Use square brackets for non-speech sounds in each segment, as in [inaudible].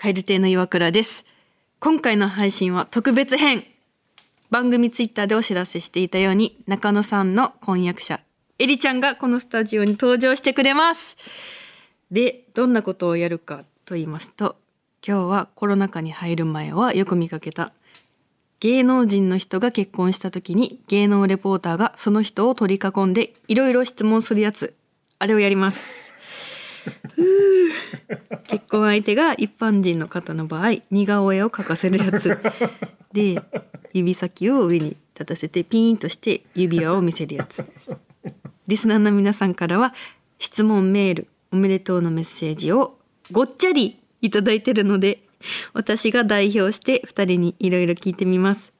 カエル亭の岩倉です。今回の配信は特別編。番組ツイッターでお知らせしていたように、中野さんの婚約者、エリちゃんがこのスタジオに登場してくれます。で、どんなことをやるかと言いますと、今日はコロナ禍に入る前はよく見かけた芸能人の人が結婚した時に芸能レポーターがその人を取り囲んでいろいろ質問するやつあれをやります結婚相手が一般人の方の場合似顔絵を描かせるやつ。[laughs] で指先を上に立たせてピーンとして指輪を見せるやつ。リスナーの皆さんからは質問メールおめでとうのメッセージをごっちゃりいただいてるので私が代表して2人にいろいろ聞いてみます。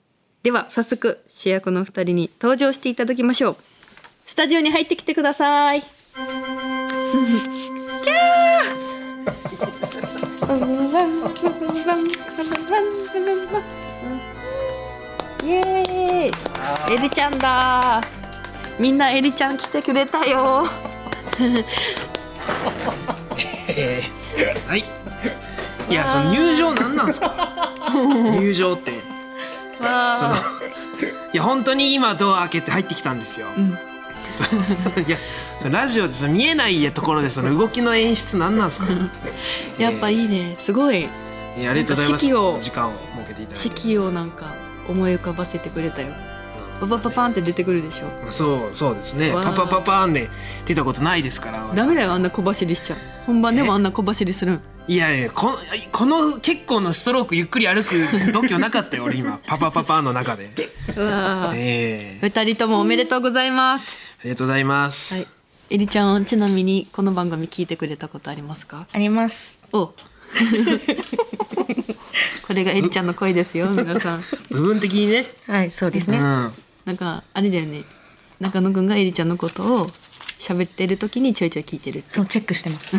では早速主役の2人に登場していただきましょう。スタジオに入ってきてください [laughs] [laughs] イエーイエリちゃんだみんなエリちゃん来てくれたよ [laughs] えーはい。いや、その入場なんなんですか？[laughs] 入場って。そのわ。いや、本当に今ドア開けて入ってきたんですよ。う [laughs] いや、ラジオで見えないところでその動きの演出なんなんですか？ー [laughs] やっぱいいねすごいいや、ありがとうございます。時間を設けていただいて。式をなんか思い浮かばせてくれたよパパパパンって出てくるでしょまあそう、そうですね。パパパパーンで出たことないですから。ダメだよあんな小走りしちゃう本番でもあんな小走りするんいやいや、この、この結構なストロークゆっくり歩く [laughs] 度胸なかったよ、俺今。パパパパーンの中で。うわーええ二人ともおめでとうございますありがとうございます。はいえりちゃんちなみにこの番組聞いてくれたことありますか？あります。お [laughs] これがえりちゃんの声ですよ皆さん部分的にね。はい、そうですね。うん。なんかあれだよね中野くんがえりちゃんのことを喋ってる時にちょいちょい聞いてるそう、チェックしてます。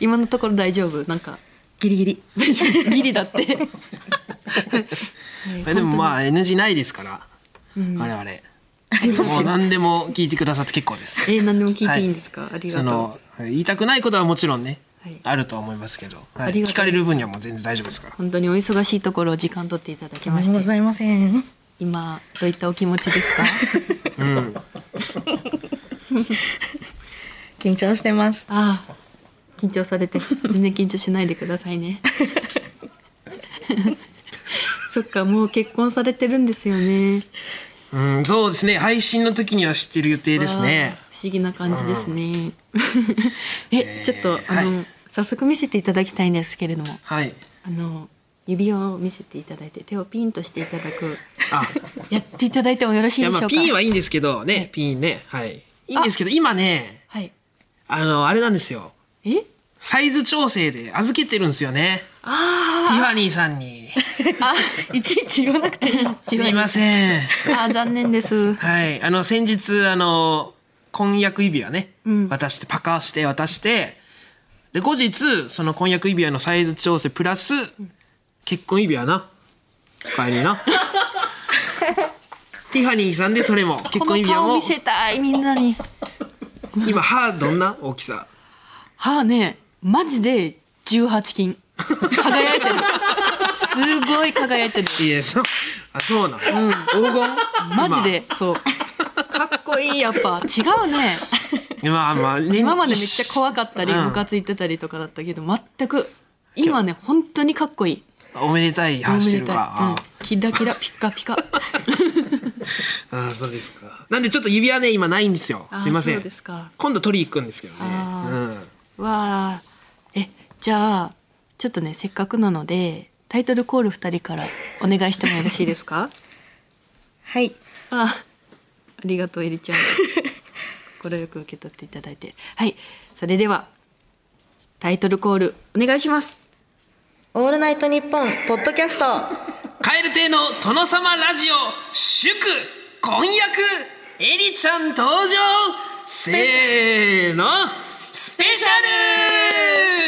今のところ大丈夫？なんかギリギリ。[laughs] ギリだって [laughs] まあでもまあ NG ないですから、我々。もう何でも聞いてくださって結構です。えー、何でも聞いてい。いんですか、ありがとう。その言いたくないことはもちろんね、はい。あるとは思いますけど、はい。聞かれる分にはもう全然大丈夫ですから。本当にお忙しいところを時間取っていただきまして。ございません。今どういったお気持ちですか？[laughs] うん。緊張してます。ああ。緊張されて全然緊張しないでくださいね。[laughs] そっかもう結婚されてるんですよねうん、そうですね。配信の時には知ってる予定ですね。不思議な感じですね。[laughs] えちょっとあの、は早速見せていただきたいんですけれども。はい。あの指輪を見せていただいて手をピンとしていただく。あ、[laughs] やっていただいてもよろしいでしょうか？ピンはいいんですけどね、ピンね、はい。いいんですけど今ね、はい。あのあれなんですよ。え？サイズ調整で預けてるんですよね。あティファニーさんに。[laughs] あいちいち言わなくて [laughs] すいません。あー残念です。はい、あの先日あの婚約指輪ね、うん。渡してパカして渡して。で後日その婚約指輪のサイズ調整プラス結婚指輪な。帰りな。[laughs] ティファニーさんでそれも。結婚指輪も。顔見せたいみんなに。今歯どんな？大きさ。歯ねマジで18金輝いてる。すごい輝いてる。いやそう。あそうなん、黄金？マジでそう。かっこいい。やっぱ違うね。まあまあ、ね今までめっちゃ怖かったりうん。ムカついてたりとかだったけど全く今ね本当にかっこいい。おめでたい歯してるか。うん、キラキラピカピカ。[laughs] ああそうですか。なんでちょっと指輪ね今ないんですよ。すいません。今度取り行くんですけどね。うん。わあ。えじゃあちょっとねせっかくなのでタイトルコール2人からお願いしてもよろしいですか？[laughs] はい。あありがとうエリちゃん。心よく受け取っていただいて。はい。それではタイトルコールお願いします。オールナイトニッポンポッドキャスト。カエル亭の殿様ラジオ祝婚約エリちゃん登場。せーの。スペシャル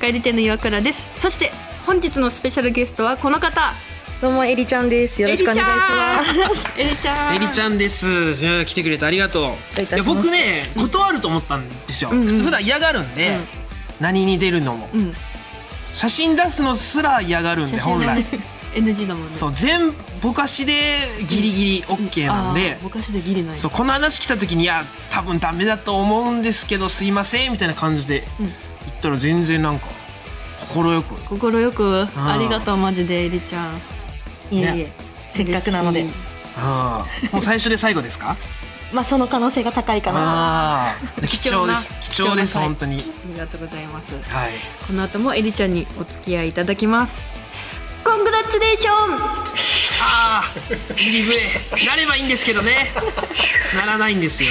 帰り亭の岩倉です。そして本日のスペシャルゲストはこの方。どうもエリちゃんです。よろしくお願いします。エリちゃん。エリちゃん。です。来てくれてありがとう。いたしまして僕ね断ると思ったんですよ。んうん。普段嫌がるんで、何に出るのも、うん。写真出すのすら嫌がるんで本来。[laughs] NG だもんね。そう全ぼかしでギリギリ OK なんで。あー昔でギリない。そうこの話来た時にいや多分ダメだと思うんですけどすいませんみたいな感じでうん言ったら全然なんか快く。心よく。ありがとうマジでエリちゃん。いえいえ。せっかくなので。あーもう最初で最後ですか？[laughs] まあその可能性が高いかな。貴重です。貴貴重です本当に。ありがとうございます。はい。この後もエリちゃんにお付き合いいただきます。コングラチュレーション。ああギリブエなればいいんですけどね。ならないんですよ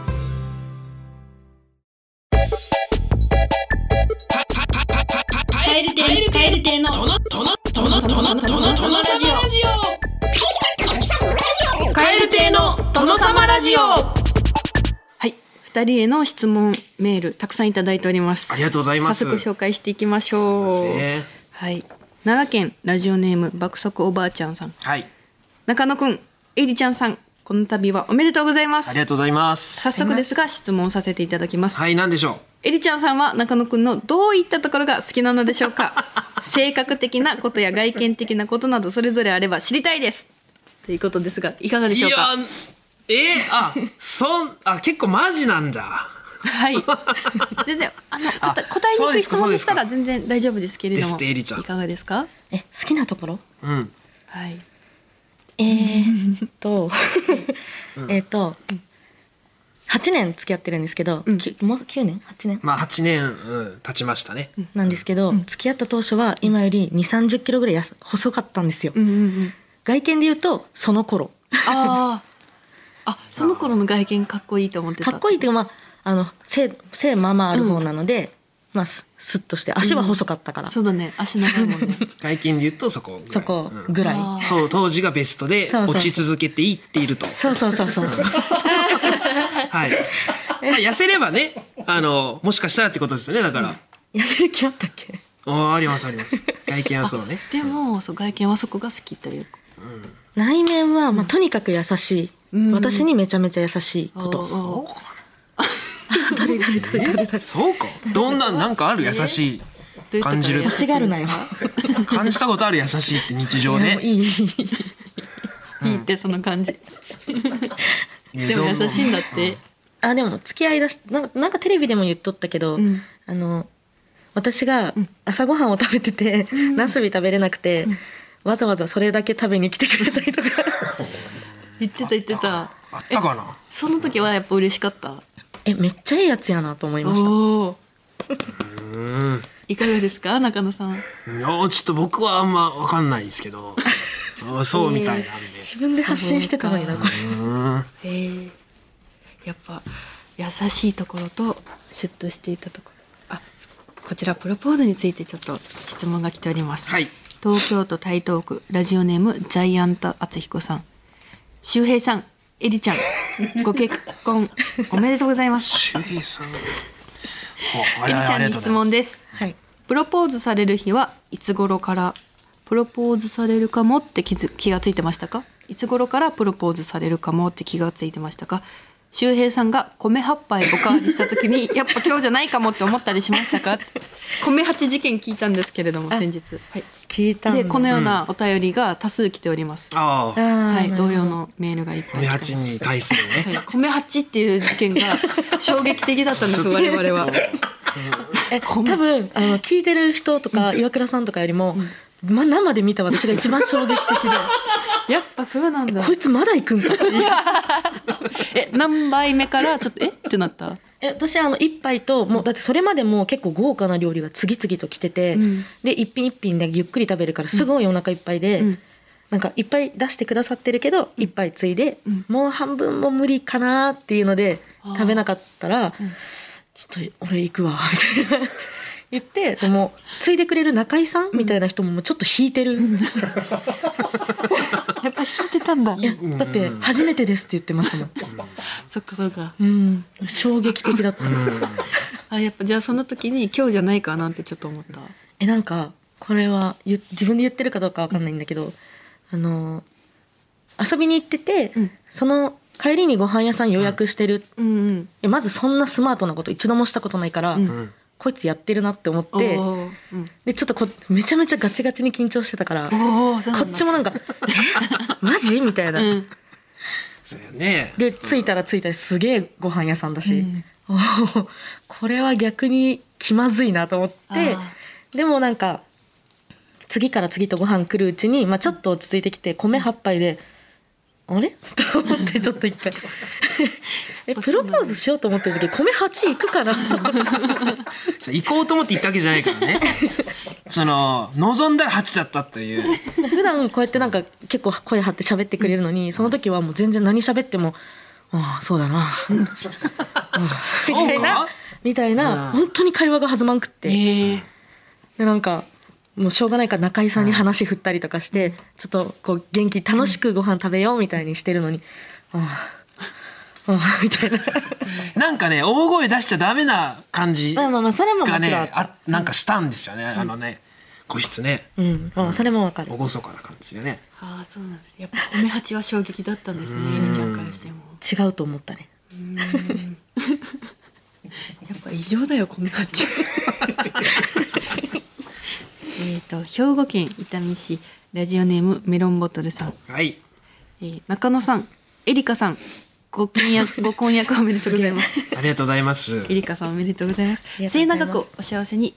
二人への質問メールたくさんいただいております。ありがとうございます。早速紹介していきましょう。はい。奈良県ラジオネーム爆速おばあちゃんさん。はい。中野くんえりちゃんさんこの度はおめでとうございます。ありがとうございます。早速ですが質問させていただきます。はい何でしょう？えりちゃんさんは中野くんのどういったところが好きなのでしょうか？[laughs] 性格的なことや外見的なことなどそれぞれあれば知りたいです。ということですがいかがでしょうか？えー、あそんあ結構マジなんだはい。[laughs] 全然あのあ答答えにくい質問でしたら全然大丈夫ですけれどですもいかがですか？え好きなところ？うん。はい。えーっとえーっと8年付き合ってるんですけど、うん。きもう9年？8年？まあ8年、うん、経ちましたね、なんですけど、付き合った当初は今より2 3 0キロぐらい細かったんですよ、うんうんうん。外見で言うとその頃。あああその頃の外見かっこいいと思ってた。かっこいいっていうかまああの背背まあまあある方なので、まあススッとして足は細かったから、そうだね。足長いもんね。[laughs] 外見で言うとそこぐらい。そこうんぐらい、う当時がベストで落ち続けていっていると。そうそうそうそう。そ [laughs] うはい。まあ痩せればねあのもしかしたらってことですよねだから、痩せる気あったっけ？ああありますあります。外見はそうね。でもそう外見はそこが好きというか。内面は、まあ、とにかく優しい、うん私にめちゃめちゃ優しいこと、おーおー [laughs] 誰誰誰誰誰そうか。どんななんかある優しい感じる？欲しがるなよ。感じたことある優しいって日常で？いいい。いい。いいってその感じ。ででも優しいんだって。あでも付き合いだしなんかなんかテレビでも言っとったけど、うん。あの私が朝ごはんを食べてて、ナスビ食べれなくて、わざわざそれだけ食べに来てくれたりとか [laughs] 言ってた言ってた。あったかな？その時はやっぱ嬉しかった？えめっちゃいいやつやなと思いました。おおうん。いかがですか？中野さん。いやちょっと僕はあんま分かんないですけど。あ [laughs] そうみたいなんで、自分で発信してたのにな。これえやっぱ優しいところとシュッとしていたところ。あこちらプロポーズについてちょっと質問が来ております、はい。東京都台東区ラジオネームジャイアント厚彦さん周平さんエリちゃん [laughs] ご結婚おめでとうございます。周平さん。おあエリりちゃんに質問すです。はい。プロポーズされる日はいつ頃からプロポーズされるかもって気づ気がついてましたか？いつ頃からプロポーズされるかもって気がついてましたか？周平さんが米8杯おかわりした時に [laughs] やっぱ今日じゃないかもって思ったりしましたか？米八事件聞いたんですけれども先日、はい、聞いたでこのようなお便りが多数来ております、ああ。はい、同様のメールがいっぱい米八に対するね。はい、米八っていう事件が衝撃的だったんですよ我々は。え多分あの聞いてる人とか岩倉さんとかよりも、ま、生で見た私が一番衝撃的で。[laughs] やっぱそうなんだ。こいつまだ行くんか？っ [laughs] てえ何杯目からちょっとえ？ってなった？え私あの一杯ともうだってそれまでも結構豪華な料理が次々と来てて、うん。で一品一品でゆっくり食べるからすごいお腹いっぱいで、うん。なんかいっぱい出してくださってるけど一杯ついで、うん。もう半分も無理かなっていうので食べなかったら、ちょっと俺行くわみたいな言ってでもついでくれる中井さんみたいな人ももうちょっと引いてる、やっぱ引いてたんだ。いやだって初めてですって言ってましたもん、そっかそっか。うん、衝撃的だった。あやっぱじゃあその時に今日じゃないかなってちょっと思った。えなんかこれは言自分で言ってるかどうかわかんないんだけど、あの遊びに行ってて、うん。その帰りにご飯屋さん予約してる、うんうん。えまずそんなスマートなこと一度もしたことないから、うんこいつやってるなって思っおてーうん。でちょっとこめちゃめちゃガチガチに緊張してたからこっちもなんか「[laughs] え？マジ?」みたいな。うん。で着いたら着いたらすげえご飯屋さんだし、うん。これは逆に気まずいなと思ってあでもなんか次から次とご飯来るうちに、まあ、ちょっと落ち着いてきて米8杯で。あれ？[laughs] と思ってちょっと一回。[laughs] えプロポーズしようと思ってる時米8いくかな？[laughs] 行こうと思って行ったわけじゃないからね。その望んだら8だったという。普段こうやってなんか結構声張って喋ってくれるのにその時はもう全然何喋っても「ああそうだな」うんみたいなみたいなうん。本当に会話が弾まんくって。ええでなんかもうしょうがないから中居さんに話振ったりとかして、ちょっとこう元気楽しくご飯食べようみたいにしてるのに、ああああみたいな。[laughs] なんかね大声出しちゃダメな感じまあまあまあそれももちろがんねあなんかしたんですよね、あのね個室ね。うん、あそれもわかる。厳かな感じでね。ああそうなんだやっぱ米八は衝撃だったんですねゆみちゃんからしても。違うと思ったね。[laughs] やっぱ異常だよ米八 [laughs] えっと兵庫県伊丹市ラジオネームメロンボトルさん、はい。えー中野さんエリカさんご婚約 [laughs] ご婚約おめでとうございます。ありがとうございます。エリカさんおめでとうございます。末永くお幸せに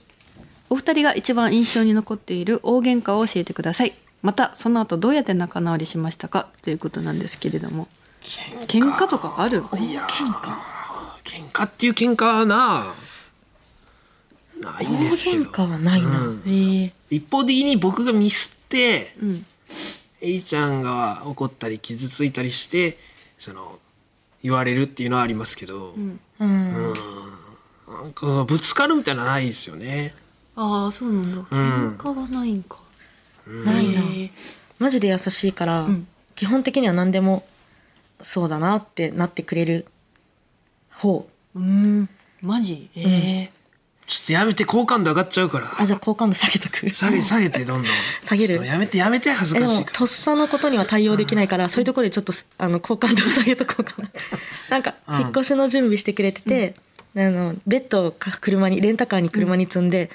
お二人が一番印象に残っている大喧嘩を教えてください。またその後どうやって仲直りしましたか？ということなんですけれども。喧嘩？とかある？いや喧嘩？喧嘩っていう喧嘩はなない大ですけど。喧嘩はないな、うん。えー、一方的に僕がミスってうん。エリちゃんが怒ったり傷ついたりしてその言われるっていうのはありますけど、うん。うん。なん。かぶつかるみたいなのはないですよね。ああそうなんだ。喧嘩はないんか、ないな。えーマジで優しいから、ん。基本的には何でもそうだなってなってくれる方。うーん。マジ？えちょっとやめて好感度上がっちゃうから。あじゃあ好感度下げとく下げ下げてどんどん。下げるやめてやめて恥ずえでもかしいから。とっさのことには対応できないから、そういうところでちょっとすあの好感度を下げとこうかな [laughs] なんかうん引っ越しの準備してくれてて、あのベッドをか車にレンタカーに車に積んで、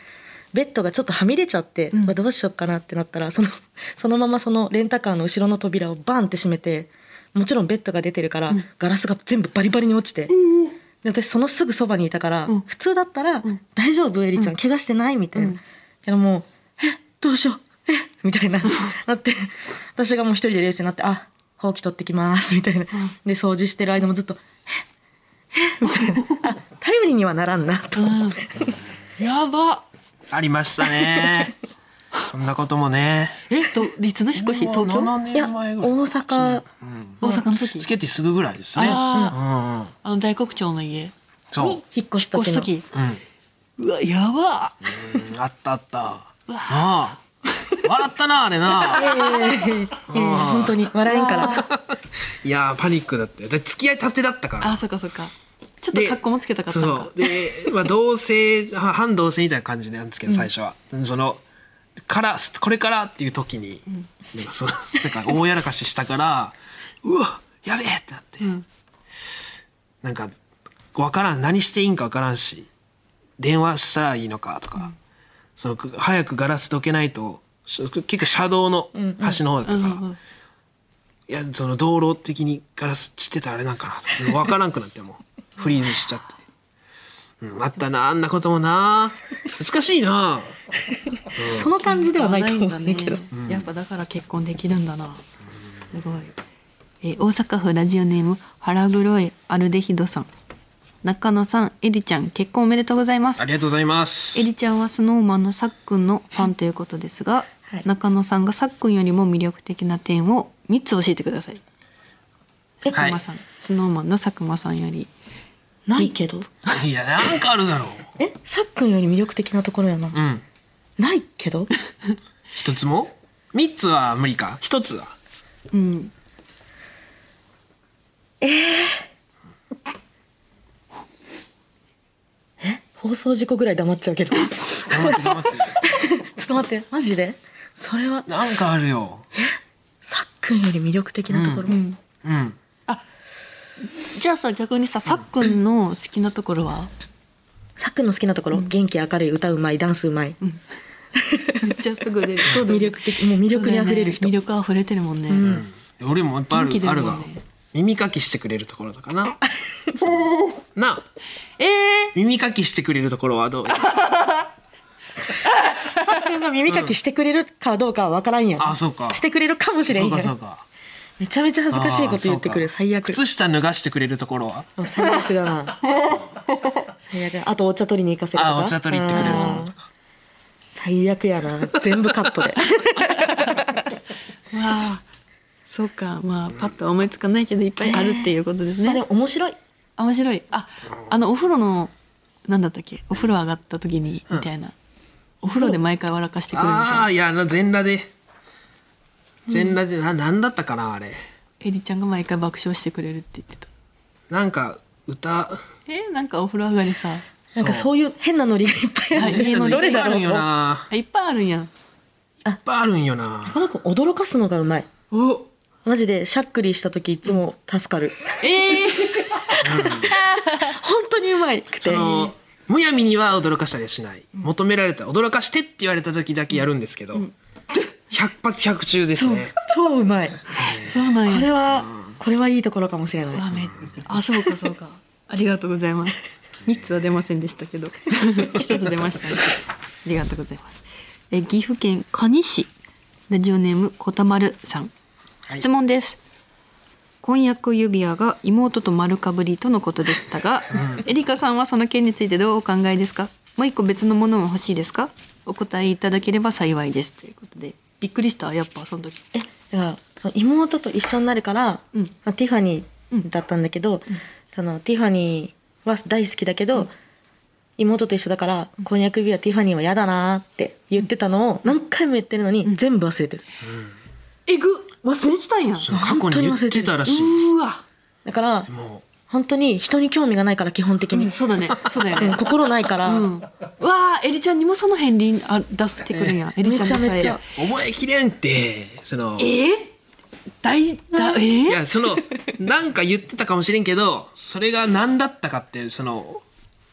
ベッドがちょっとはみ出ちゃって、んまあどうしようかなってなったらそのそのままそのレンタカーの後ろの扉をバンって閉めてもちろんベッドが出てるから、ガラスが全部バリバリに落ちて。で私そのすぐそばにいたから、ん。普通だったら「大丈夫？エリちゃん、怪我してない?」みたいな、うん。けどもう「え？どうしよう？え？みたいな。なって私がもう一人で冷静になって「あほうき取ってきます」みたいな、で掃除してる間もずっと「え？え？みたいな。あ頼りにはならんなと、ー、やば。ありましたね。そんなこともね。えといつの引っ越し東京？い。や7年。前大。阪大阪の時。つけてすぐぐらいですね。うんあの大黒町の家。そう。に引っ越しす時。うん。うわやば。うん。あったあった。なあ。笑ったなあれな。本当に。笑えんから。いやーパニックだったよ。で付き合いたてだったから。あそっかそっか。ちょっと格好もつけたかったそうのか。そうで、まあ、同性は反同性みたいな感じなんですけど最初は、そのからこれからっていう時に、なんかそのなんか大やらかししたから [laughs] うわやべえってなって、ん。なんか分からん何していいんか分からんし電話したらいいのかとか、その早くガラスどけないとし結構車道の端の方だったから、うんうんいやその道路的にガラス散ってたらあれなんかなと。か分からんくなってもう。[laughs] フリーズしちゃって、うん、あったなあんなこともな。懐かしいな。[laughs] その感じではないと思んだねうん。だけど、やっぱだから結婚できるんだな。すごい、えー大阪府ラジオネーム腹黒いアルデヒドさん。中野さんエリちゃん結婚おめでとうございます。ありがとうございます。エリちゃんはスノーマンのさっくんのファンということですが、はい。中野さんがさっくんよりも魅力的な点を3つ教えてください。佐久間さん、スノーマンの佐久間さんよりないけど。いやなんかあるだろう。え？さっくんより魅力的なところやな、うん。ないけど？一つも？三つは無理か？一つは？うん。放送事故ぐらい黙っちゃうけど。[laughs] ちょっと待ってマジで？それは。なんかあるよ。さっくんより魅力的なところ、うん。うんじゃあさ逆にささっくんの好きなところは？さっくんの好きなところ、元気明るい歌うまいダンスうまい、めっちゃすぐ出る。そう魅力的。もう魅力にあふれる人、ね。魅力あふれてるもんね、ん。俺もいっぱいある元気出るあるが耳かきしてくれるところとかな。[laughs] なあ。ええ耳かきしてくれるところはどう？さっくんが耳かきしてくれるかどうかは分からんやん、あそうか。してくれるかもしれんそうやんかそうかめちゃめちゃ恥ずかしいこと言ってくるあーそうか。最悪。靴下脱がしてくれるところは？最悪だな。[laughs] 最悪あとお茶取りに行かせるとか？あお茶取り行ってくれるところとうんか最悪やな。全部カットで。[laughs] わあ。そうか。まあパッと思いつかないけどいっぱいあるっていうことですね。まあでも面白い。あ面白い。ああのお風呂のなんだったっけ？お風呂上がった時にみたいな、お風呂で毎回笑かしてくれるみたいな。ああいやあの全裸で全裸でななんだったかなあれ。エリちゃんが毎回爆笑してくれるって言ってた。なんか歌。えなんかお風呂上がりさ。なんかそういう変なノリがいっぱいある。はい家のどれだろう？いっぱいあるんよな。あいっぱいあるんや。んいっぱいあるんよな。この子驚かすのがうまい。お。マジでしゃっくりした時いつも助かる。ええ本当にうまいくて。そのむやみには驚かしたりはしない。求められた驚かしてって言われた時だけやるんですけど、百発百中ですね。超うまい。そうなんや。これはこれはいいところかもしれない。あめあそうかそうか。ありがとうございます。三つは出ませんでしたけど。[laughs] 一つ出ましたね。ありがとうございます。え岐阜県可児市。ラジオネームこたまるさん。質問です、婚約指輪が妹と丸かぶりとのことでしたが、エリカさんはその件についてどうお考えですか？もう一個別のものも欲しいですか？お答えいただければ幸いです。ということでびっくりしたやっぱその時。えだからその妹と一緒になるから、うん。まあ、ティファニーだったんだけど、そのティファニーは大好きだけど、妹と一緒だから婚約指輪ティファニーは嫌だなーって言ってたのを何回も言ってるのに全部忘れてる、えぐ忘れてたんや。過去に言ってたらしい。うーわ。だからも本当に人に興味がないから基本的に、うんそうだね。そうだようんね心ないから、うん、うわあエリちゃんにもその片鱗あ出してくるんや、エリちゃんめちゃ。めちゃう覚えきれんって。そのえー、大だえー、いやそのなんか言ってたかもしれんけどそれが何だったかってその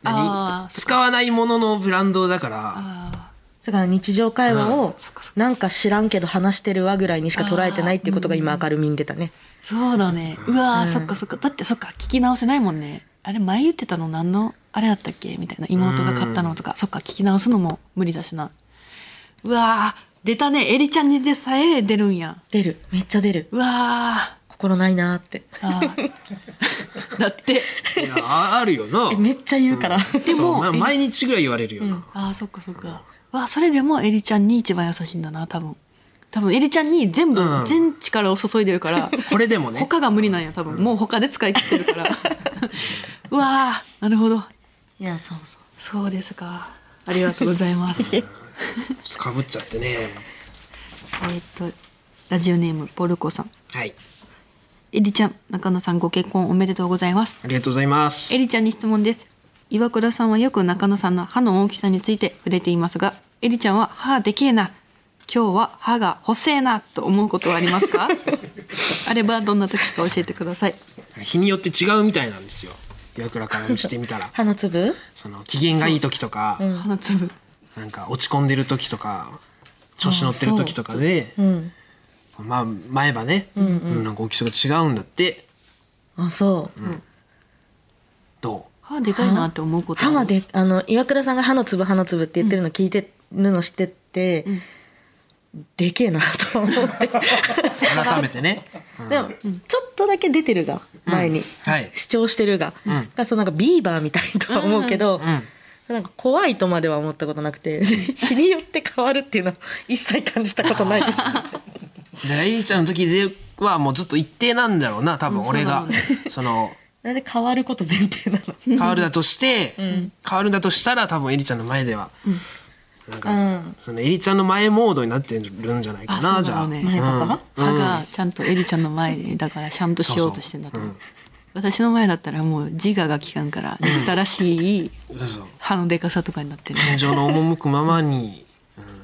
何？使わないもののブランドだから。あだから日常会話をなんか知らんけど話してるわぐらいにしか捉えてないっていうことが今明るみに出たね。ーそうだね。うわー、そっかそっか。だってそっか聞き直せないもんね。あれ前言ってたの何の？あれだったっけ？みたいな。妹が買ったのとか。そっか聞き直すのも無理だしな。うわー出たね。エリちゃんにでさえ出るんや。出る。めっちゃ出る。うわ心ないなーって。ーあー。[laughs] だって。いやああるよな。えめっちゃ言うから、でもそうまエリ毎日ぐらい言われるよな、あーそっかそっか。わそれでもエリちゃんに一番優しいんだな多分多分エリちゃんに全部、うん。全力を注いでるから [laughs] これでもね。他が無理なんや多分。もう他で使い切ってるから。[laughs] うわーなるほど。いやそうそう。そうですか。ありがとうございます。え [laughs] っちょっとかぶっちゃってね。とラジオネームポルコさん。はい。エリちゃん中野さんご結婚おめでとうございます。ありがとうございます。エリちゃんに質問です。岩倉さんはよく中野さんの歯の大きさについて触れていますがエリちゃんは歯でけえな今日は歯が細えなと思うことはありますか？[laughs] あればどんな時か教えてください。日によって違うみたいなんですよ。岩倉からしてみたら。[laughs] 歯の粒？その機嫌がいい時とか、歯の粒。なんか落ち込んでる時とか調子乗ってる時とかでう。ん。まあ前歯ね、うんなんか大きさが違うんだって。あそう、ど歯でかいなって思うこと歯まであの岩倉さんが歯の粒歯の粒って言ってるの聞いてるの知ってて、でけえなと思って。う改めてね、[laughs] うんでも、ちょっとだけ出てるが前に、はい。主張してるが、がそうなんかビーバーみたいとは思うけど、うんなんか怖いとまでは思ったことなくて [laughs] 日によって変わるっていうのは一切感じたことないです。[laughs] でエリちゃんの時ではもうずっと一定なんだろうな多分俺が、うんそのなんで変わること前提なの？変わるだとして、変わるんだとしたら多分エリちゃんの前では、なんか、うん。そのエリちゃんの前モードになってるんじゃないかあなじゃあ。そうだろうね。前パパ、歯がちゃんとエリちゃんの前でだからちゃんとしようとしてんだと思う。私の前だったらもう自我が効かんから憎たらしい歯のでかさとかになってる、感情の赴くままに、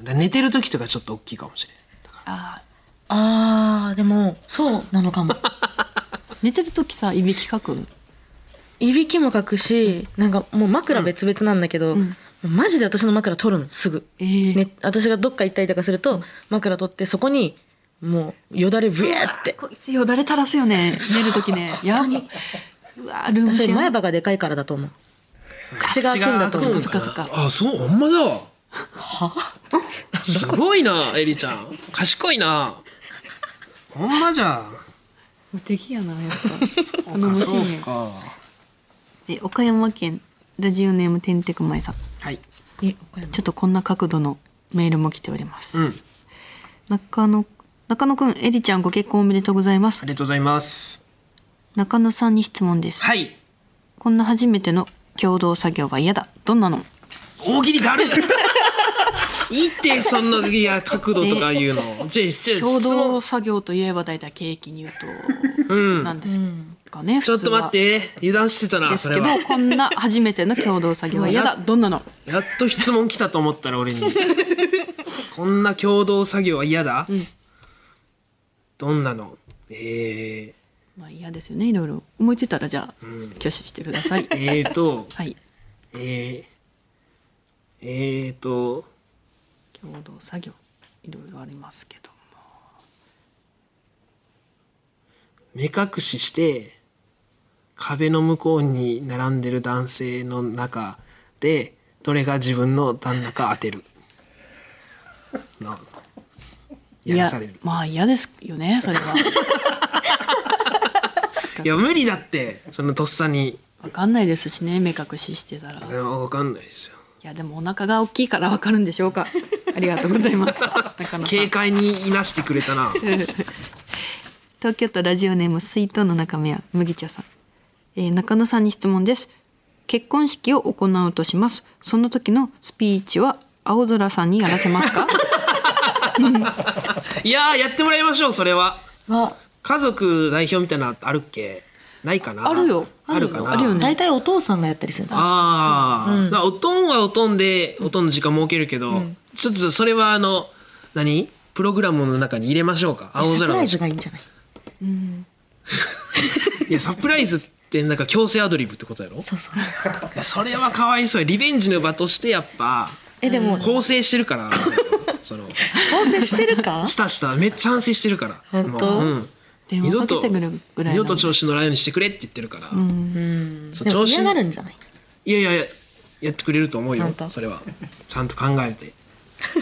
うん、寝てる時とかちょっと大きいかもしれないああーでもそうなのかも。ー [laughs] 寝てる時さいびきかく？いびきもかくしなんかもう枕別々なんだけど、もうマジで私の枕取るのすぐ、えー。ね、私がどっか行ったりとかすると枕取ってそこにもうよだれブエーって。こいつよだれ垂らすよね。寝る時ね。やばうわルームそシェ前歯がでかいからだと思う。口が開くんだと思う。そっかそっかあそうほんまだ。すごいなエリちゃん。賢いな。ほんまじゃ。無敵やなやっぱ。[laughs] 頼もしそいうね岡山県ラジオネームてんてくまいさん。はい。えちょっとこんな角度のメールも来ております、うん。中野中野くんエリちゃんご結婚おめでとうございます。ありがとうございます。中野さんに質問です、はい。こんな初めての共同作業は嫌だ。どんなの？大喜利だる。いいってそんないや角度とか言うの。じゃあじゃあ共質問。同作業といえば大体ケーキに言うとうん。なんですかね、ちょっと待って。油断してたなですけどこんな初めての共同作業は嫌だ。[laughs] どんなのやっと質問来たと思ったら俺に。[laughs] こんな共同作業は嫌だ、どんなの？えまあ嫌ですよねいろいろ。思いついたらじゃあ挙手してください。ー、[laughs] えーと。はい。えー、えーと。共同作業いろいろありますけど目隠しして壁の向こうに並んでる男性の中でどれが自分の旦那か当てる？[laughs] のやらされる。まあ嫌ですよねそれは。[laughs] いや無理だってそのとっさに。わかんないですしね目隠ししてたら。い分かんないですよ。やでもお腹が大きいからわかるんでしょうか。ありがとうございます。[laughs] 軽快にいなしてくれたな。東京都ラジオネーム水筒の中身は麦茶さん、えー中野さんに質問です。結婚式を行うとします。その時のスピーチは青空さんにやらせますか？[laughs] いやーやってもらいましょうそれは。は家族代表みたいなのあるっけ？ないかな？あるよ。あるかな？あるよ。ね。大体お父さんがやったりするああ、だからおとんはおとんでおとんの時間設けるけど、ちょっとそれはあの何？プログラムの中に入れましょうか？青空のサプライズがいいんじゃない？[laughs] いやサプライズってなんか強制アドリブってことやろ？いそうそう。[laughs] やそれはかわいそうや。リベンジの場としてやっぱえでも構成してるから。[laughs] その。構成してるか？[laughs] したしためっちゃ反省してるから。本当？もううん。電話かけてくるぐらいなの。二度と調子乗らないようにしてくれって言ってるから、うん。そう調子でも嫌がるんじゃない？いやいやいややってくれると思うよそれは。ちゃんと考えて、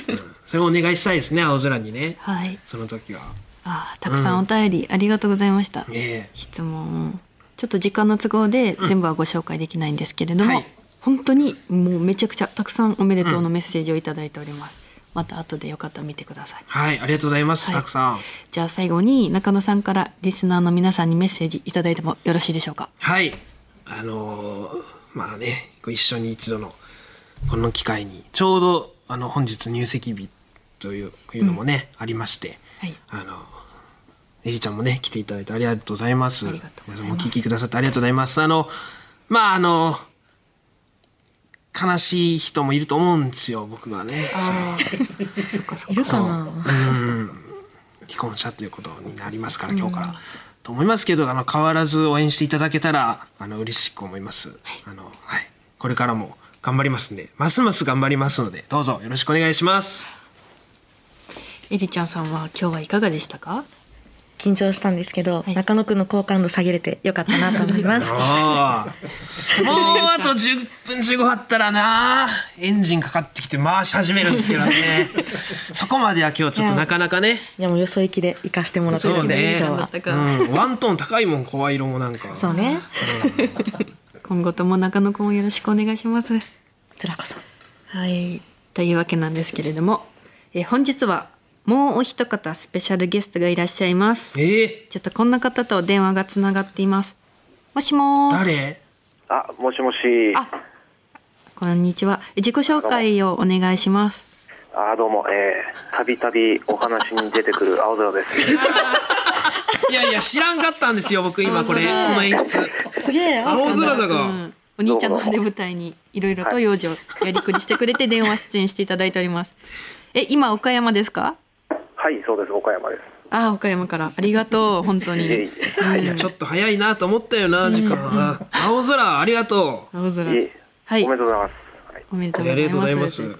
うん。それをお願いしたいですね青空にね。はい。その時は。あーたくさんお便りありがとうございました、ねえ。質問ちょっと時間の都合で全部はご紹介できないんですけれども、はい。本当にもうめちゃくちゃたくさんおめでとうのメッセージをいただいております、また後でよかったら見てください。はいありがとうございます、はい。たくさん。じゃあ最後に中野さんからリスナーの皆さんにメッセージいただいてもよろしいでしょうか？はい。あのーまあねご一緒に一度のこの機会にちょうどあの本日入籍日といういうのもね、ありまして、はい。あのエリちゃんもね来ていただいてありがとうございます。皆さんもお聞きくださってありがとうございます。あのまああの悲しい人もいると思うんですよ僕がね。ああそっかそっか。いるかな既婚者ということになりますから今日から、と思いますけどあの変わらず応援していただけたらあの嬉しく思います、あのはい。これからも頑張りますんでますます頑張りますのでどうぞよろしくお願いします。エリちゃんさんは今日はいかがでしたか？緊張したんですけど、はい。中野くんの好感度下げれてよかったなと思います。[laughs] ああもうあと10分15分あったらなエンジンかかってきて回し始めるんですけどね。[laughs] そこまでは今日ちょっとなかなかね。いやもうよそ行きで行かしてもらってるんで、そうね。今日は。うらん、ワントーン高いもん声色もなんか。そうね。今後とも中野くんをよろしくお願いします。こちらこそ。はい、というわけなんですけれども、えー本日はもうお一方スペシャルゲストがいらっしゃいます。えー、ちょっとこんな方と電話がつながっています。もしもーし。誰？あ、もしもし。あこんにちは。え自己紹介をお願いします。あ、どうも、えー、たびたびお話に出てくる青空です。いやいや知らんかったんですよ僕今これこの演出すげえ青空だがうんお兄ちゃんの晴れ舞台にいろいろと用事をやりくりしてくれて電話出演していただいております。え、今岡山ですか？はい、そうです、岡山です。あー、岡山から。ありがとう。[laughs] 本当に。いえいい。やちょっと早いなと思ったよな時間。あ青空ありがと青空。はい。おめでとうございます。はい、おめでとうありがとうごございま。す。す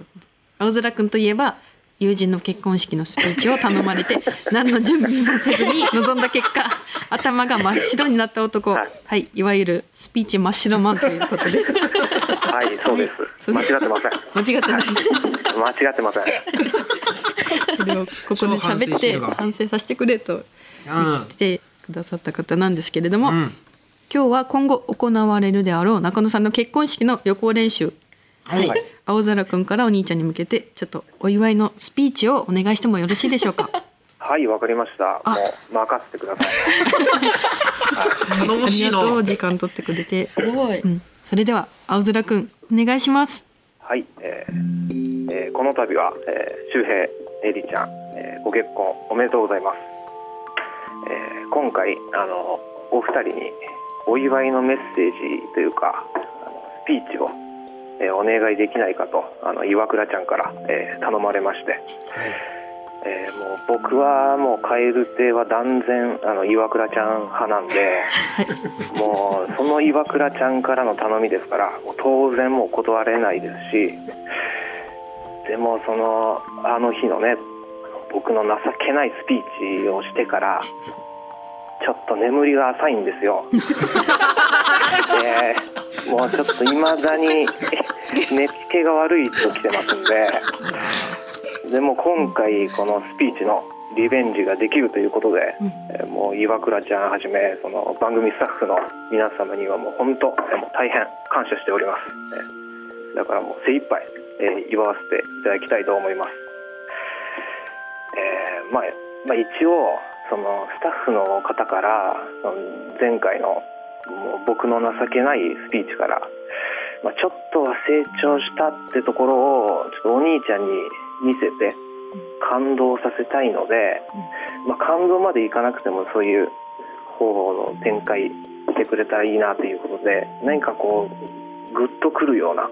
青空くんといえば友人の結婚式のスピーチを頼まれて [laughs] 何の準備もせずに臨んだ結果頭が真っ白になった男はい。はいいわゆるスピーチ真っ白マンということで。[laughs] はい、そうです。間違ってません。間違ってない。間違ってません。それをここで喋って反省させてくれとう言ってくださった方なんですけれども、うん今日は今後行われるであろう中野さんの結婚式の予行練習はい、はい。青空くんからお兄ちゃんに向けてちょっとお祝いのスピーチをお願いしてもよろしいでしょうか？[laughs] はい、わかりました。もう任せてください。[laughs] 頼もありがとしいのう時間取ってくれて、すごい。うん、それでは青空くんお願いします。はい、えーえーこの度は、えー周平エリちゃん、えーご結婚おめでとうございます。えー今回あのお二人にお祝いのメッセージというかスピーチを、えーお願いできないかとあの岩倉ちゃんから、えー頼まれまして、えーもう僕はもう蛙亭は断然あの岩倉ちゃん派なんで。もうその岩倉ちゃんからの頼みですからもう当然もう断れないですしでもそのあの日のね僕の情けないスピーチをしてからちょっと眠りが浅いんですよ。[laughs] でもうちょっといまだに寝つけが悪いと来てますんででも今回このスピーチのリベンジができるということで、えーもう岩倉ちゃんはじめその番組スタッフの皆様にはもう本当えーもう大変感謝しております、えーだからもう精一杯、えー祝わせていただきたいと思います、えーまあ、まあ一応そのスタッフの方から前回のもう僕の情けないスピーチから、まあ、ちょっとは成長したってところをちょっとお兄ちゃんに見せて感動させたいので、まあ、感動までいかなくてもそういう方の展開してくれたらいいなということで何かこうグッとくるような、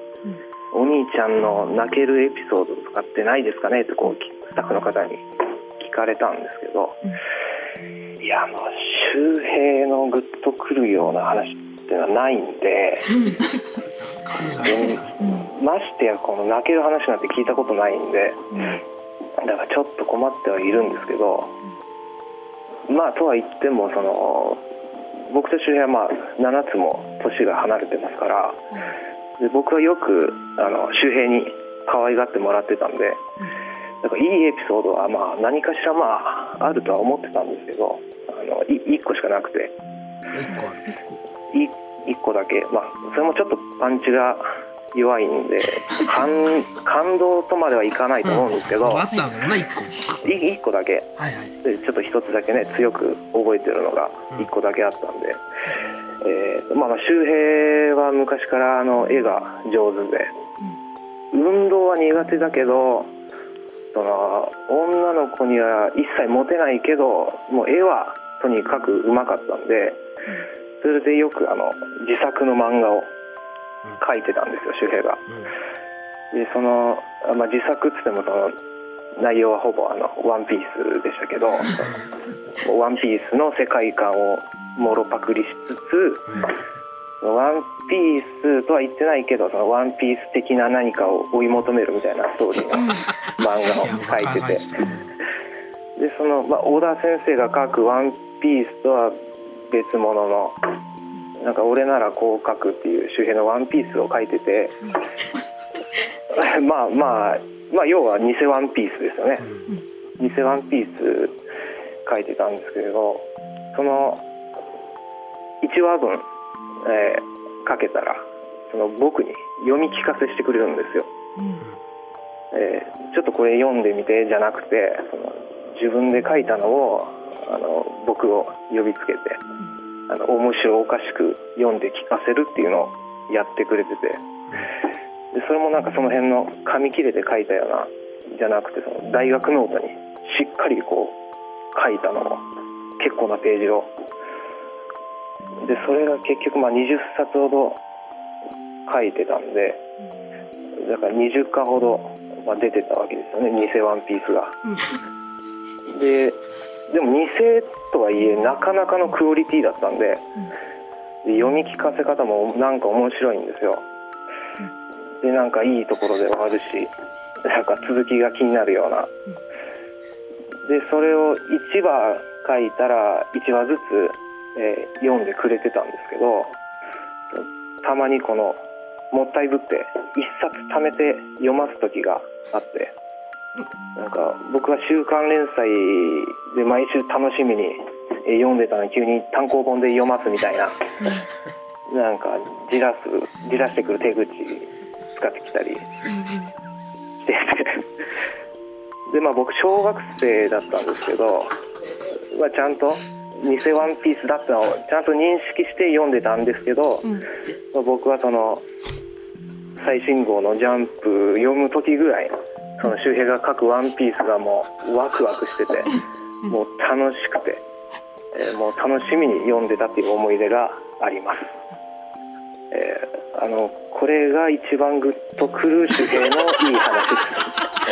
お兄ちゃんの泣けるエピソードとかってないですかねってこうきスタッフの方に聞かれたんですけど、いやあの周平のグッとくるような話っていうのはないんで。[laughs] でましてやこの泣ける話なんて聞いたことないんで、だからちょっと困ってはいるんですけど、まあとは言ってもその僕と周平はまあ7つも年が離れてますから、で僕はよくあの周平に可愛がってもらってたんで、だからいいエピソードはまあ何かしらまああるとは思ってたんですけどあのい1個しかなくて。一個ある。い1個だけ、まあ、それもちょっとパンチが弱いんで [laughs] 感感動とまではいかないと思うんですけど、あったんだろうな一個。い1個だけ。はいはい。でちょっと一つだけね強く覚えてるのが1個だけあったんで、えーまあ、まあ周平は昔からあの絵が上手で、運動は苦手だけどその女の子には一切モテないけどもう絵はとにかく上手かったんでそれでよくあの自作の漫画を描いてたんですよ周平が。でその、あまあ、自作っつってもその内容はほぼあの「ワンピースでしたけど「そ [laughs] のワンピースの世界観をもろパクリしつつ「ワンピースとは言ってないけどそのワンピース的な何かを追い求めるみたいなストーリーの漫画を描いてて。でその、まあ、小田先生が書く「ワンピースとは別物のなんか俺ならこう書くっていう周平の「ワンピースを書いてて [laughs] まあまあまあ要は偽ワンピースですよね、偽ワンピース書いてたんですけれどその1話分、えーかけたらその僕に読み聞かせしてくれるんですよ、えーちょっとこれ読んでみてじゃなくてその自分で書いたのをあの僕を呼びつけてあの面白おかしく読んで聞かせるっていうのをやってくれてて。でそれもなんかその辺の紙切れで書いたようなじゃなくてその大学ノートにしっかりこう書いたのを結構なページを。でそれが結局まあ20冊ほど書いてたんでだから20巻ほどまあ出てたわけですよね。偽ワンピースが。ででも偽とはいえなかなかのクオリティだったんでで読み聞かせ方もなんか面白いんですよ。でなんかいいところで終わるしなんか続きが気になるような。でそれを1話書いたら1話ずつ、えー読んでくれてたんですけどたまにこのもったいぶって1冊貯めて読ます時があってなんか僕は週刊連載で毎週楽しみにえー読んでたのに急に単行本で読ますみたいな。なんかじらすじらしてくる手口使ってきたり。しててでまあ僕小学生だったんですけど、まあ、ちゃんと偽ワンピースだったのをちゃんと認識して読んでたんですけど、まあ僕はその最新号の「ジャンプ」読む時ぐらいその周平が書く「ワンピースがもうワクワクしててもう楽しくて、えーもう楽しみに読んでたっていう思い出があります。えーあのこれが一番グッとくる周平のいい話です、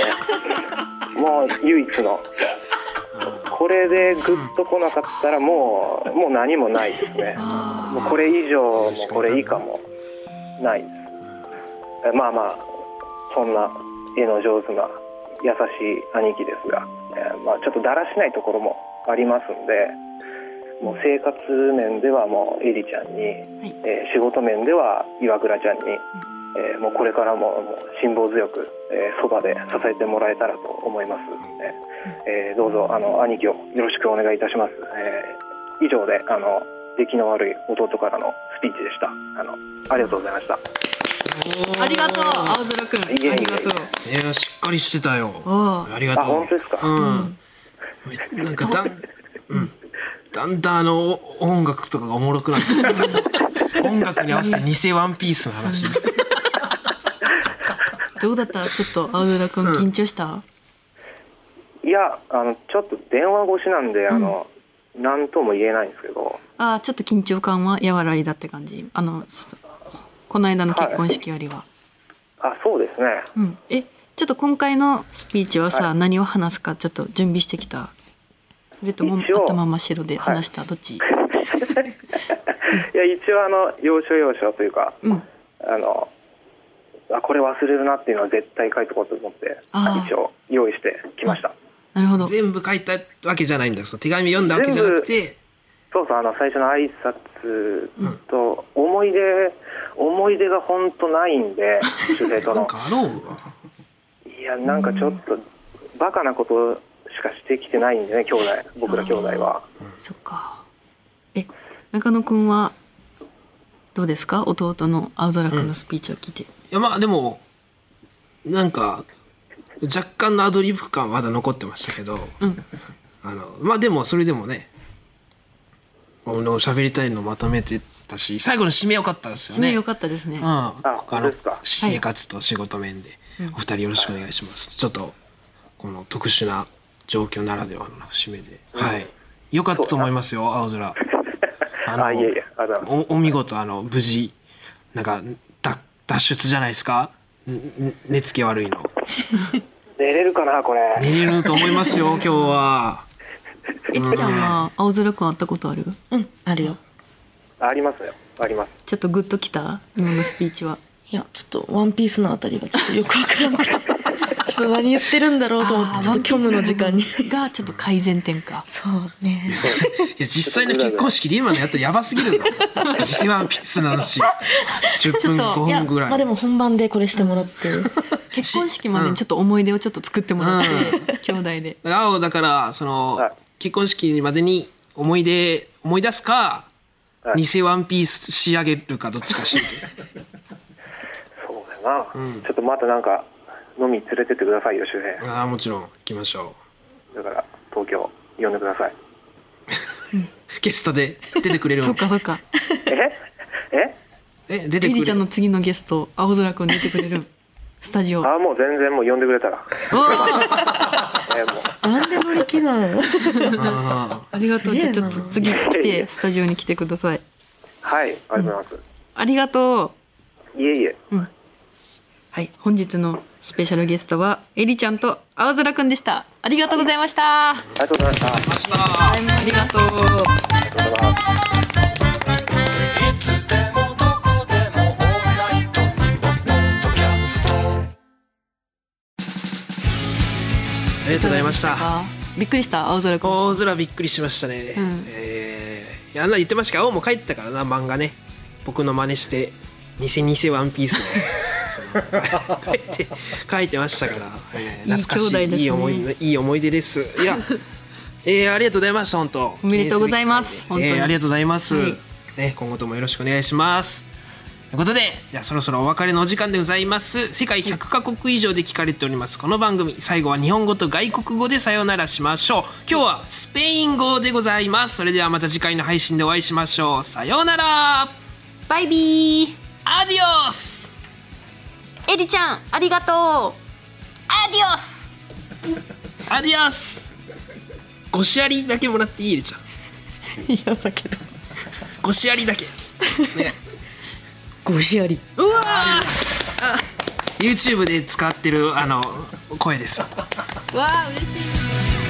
えーもう唯一の。これでグッと来なかったらもうもう何もないですね。もうこれ以上もこれ以下もない。ですえまあまあそんな絵の上手な優しい兄貴ですが、えーまあ、ちょっとだらしないところもありますんでもう生活面ではもうエリちゃんに、えー仕事面では岩倉ちゃんに、えーもうこれからももう辛抱強く、えーそばで支えてもらえたらと思いますので、えーどうぞあの兄貴をよろしくお願いいたします、えー以上であの出来の悪い弟からのスピーチでしたあのありがとうございましたありがとう青空くん。ありがとう。いやしっかりしてたよ。ああ。りがとう。あ本当ですか、うん、なんかだん、うん、だんだんあの音楽とかがおもろくなってきた。[laughs] 音楽に合わせた偽ワンピースの話。[laughs] どうだった？ちょっと青空くん緊張した、いやあのちょっと電話越しなんであの、なんとも言えないんですけど。ああちょっと緊張感は和らいだって感じ。あのそこの間の結婚式よりは、あそうですね。うん。えちょっと今回のスピーチはさ、は何を話すかちょっと準備してきた？それとも頭真っ白で話した、どっち？[laughs] いや一応あの要所要所というか、うん。あのあこれ忘れるなっていうのは絶対書いとこうと思って一応用意してきました。なるほど。全部書いたわけじゃないんだよ。手紙読んだわけじゃなくてそうそうあの最初の挨拶と思い出、思い出が本当ないんで周平となんのかあろうわいやなんかちょっとバカなことしかしてきてないんでね兄弟僕ら兄弟は。そっか。え中野くんはどうですか？弟の青空くんのスピーチを聞いて、いやまあでもなんか若干のアドリブ感はまだ残ってましたけど、うん。あのまあでもそれでもね俺の喋りたいのまとめてたし最後の締めよかったですよね。締め良かったですね、うん、あの私生活と仕事面で、お二人よろしくお願いします、ちょっとこの特殊な状況ならではの締めで、はい。よかったと思いますよ青空。あ [laughs] あいえいえありがとうございおお見事あの無事なんかだ脱出じゃないですか？寝つき悪いの。[laughs] 寝れるかなこれ。寝れると思いますよ今日は [laughs] えりちゃんは青空くん会ったことある？うんあるよ。ありますよ。あります。ちょっとグッときた？今のスピーチは。いやちょっとワンピースのあたりがちょっとよくわからなくて [laughs] ちょっと何言ってるんだろうと思ってちょっと虚無の時間に。がちょっと改善点か。そうね。いや実際の結婚式で今のやったらやばすぎるの [laughs] 偽ワンピースの話。10分5いや分ぐらい。まあでも本番でこれしてもらって。結婚式までにちょっと思い出をちょっと作ってもらって、兄弟で。青だからその、はい結婚式までに思い出思い出すか、はい。偽ワンピース仕上げるかどっちかしてそうだよな、ちょっとまたなんか飲み連れてってくださいよ周辺。ああもちろん行きましょだから東京呼んでください。う [laughs] ゲストで出てくれる [laughs] そっかそっか。え？え？え出てくれエリちゃんの次のゲスト青空くん出てくれるスタジオ。あもう全然もう呼んでくれたら。わ [laughs] えもう。なんで乗り気なのああありがとう。じゃあちょっと次来てスタジオに来てください。はいありがとうございます、ありがとう。いえいえ。はい本日のスペシャルゲストはエリちゃんと青空くんでした。ありがとうございました。ありがとうございました。ありー明日ありがとうがとうございますりがとうございました。あびっくりした。青空大空びっくりしましたね、ん。えーあんな言ってましたけど青も帰ったからな漫画ね。僕の真似して偽偽ワンピースで [laughs] 書いて書いてましたから、えーいい懐かしい兄弟ですね。いい思い出いい思い出です。いやえー、ありがとうございました本当。おめでとうございます本当に。えーありがとうございます、はい。ね、今後ともよろしくお願いしますということでじゃあそろそろお別れのお時間でございます。世界100カ国以上で聞かれております。この番組最後は日本語と外国語でさようならしましょう。今日はスペイン語でございます。それではまた次回の配信でお会いしましょう。さようなら。バイビー。アディオス。エリちゃんありがとう。アディオス。アディオス。ごしありだけもらっていい？エリちゃん。[laughs] 嫌だけど。ごしありだけ。ねごしありうわー！YouTube で使ってるあの声です。わあ嬉しい